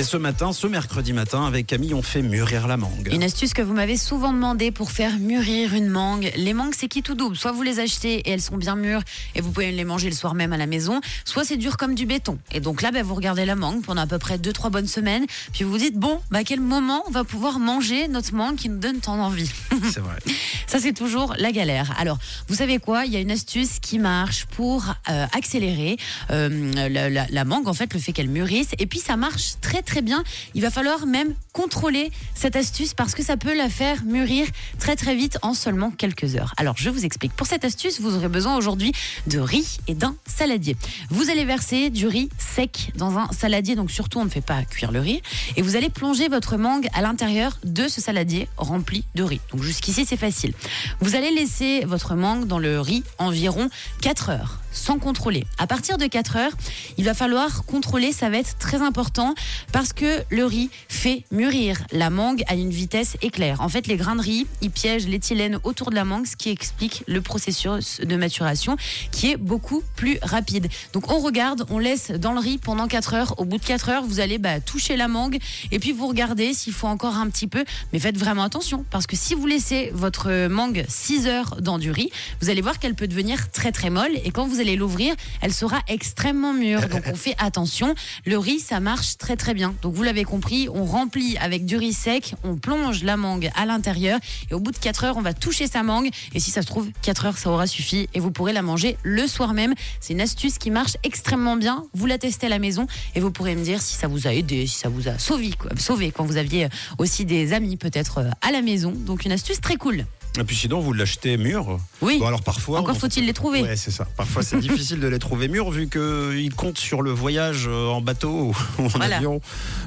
Et ce matin, ce mercredi matin, avec Camille, on fait mûrir la mangue. Une astuce que vous m'avez souvent demandé pour faire mûrir une mangue. Les mangues, c'est qui tout double? Soit vous les achetez et elles sont bien mûres et vous pouvez les manger le soir même à la maison, soit c'est dur comme du béton. Et donc là, ben, vous regardez la mangue pendant à peu près 2-3 bonnes semaines, puis vous vous dites, bon, bah, à quel moment on va pouvoir manger notre mangue qui nous donne tant d'envie? C'est vrai. Ça, c'est toujours la galère. Alors, vous savez quoi? Il y a une astuce qui marche pour euh, accélérer euh, la, la- la mangue, en fait, le fait qu'elle mûrisse. Et puis, ça marche très, très bien. Il va falloir même contrôler cette astuce parce que ça peut la faire mûrir très, très vite en seulement quelques heures. Alors, je vous explique. Pour cette astuce, vous aurez besoin aujourd'hui de riz et d'un saladier. Vous allez verser du riz sec dans un saladier. Donc, surtout, on ne fait pas cuire le riz. Et vous allez plonger votre mangue à l'intérieur de ce saladier rempli de riz. Donc, jusqu'ici, c'est facile. Vous allez laisser votre mangue dans le riz environ 4 heures sans contrôler. À partir de 4 heures, il va falloir contrôler, ça va être très important parce que le riz fait mûrir la mangue à une vitesse éclair. En fait, les grains de riz, ils piègent l'éthylène autour de la mangue, ce qui explique le processus de maturation qui est beaucoup plus rapide. Donc on regarde, on laisse dans le riz pendant 4 heures. Au bout de 4 heures, vous allez bah, toucher la mangue et puis vous regardez s'il faut encore un petit peu. Mais faites vraiment attention parce que si vous laissez votre mangue 6 heures dans du riz, vous allez voir qu'elle peut devenir très très molle et quand vous allez l'ouvrir, elle sera extrêmement mûre. Donc on fait attention. Le riz, ça marche très très bien. Donc vous l'avez compris, on remplit avec du riz sec, on plonge la mangue à l'intérieur et au bout de 4 heures, on va toucher sa mangue et si ça se trouve, 4 heures, ça aura suffi et vous pourrez la manger le soir même. C'est une astuce qui marche extrêmement bien. Vous la testez à la maison et vous pourrez me dire si ça vous a aidé, si ça vous a sauvé, quand vous aviez aussi des amis peut-être euh, à la maison. Donc une astuce très cool. Et puis sinon, vous l'achetez mûr. Oui. Bon, alors parfois. Encore faut-il les trouver. Ouais, c'est ça. Parfois, c'est difficile de les trouver mûrs vu qu'ils comptent sur le voyage euh, en bateau ou en Voilà. avion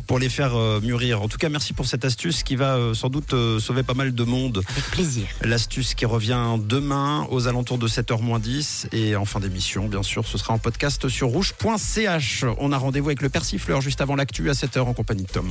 pour les faire euh, mûrir. En tout cas, merci pour cette astuce qui va euh, sans doute euh, sauver pas mal de monde. Avec plaisir. L'astuce qui revient demain aux alentours de 7h10 et en fin d'émission, bien sûr, ce sera en podcast sur rouge.ch. On a rendez-vous avec le persifleur juste avant l'actu à 7h en compagnie de Tom.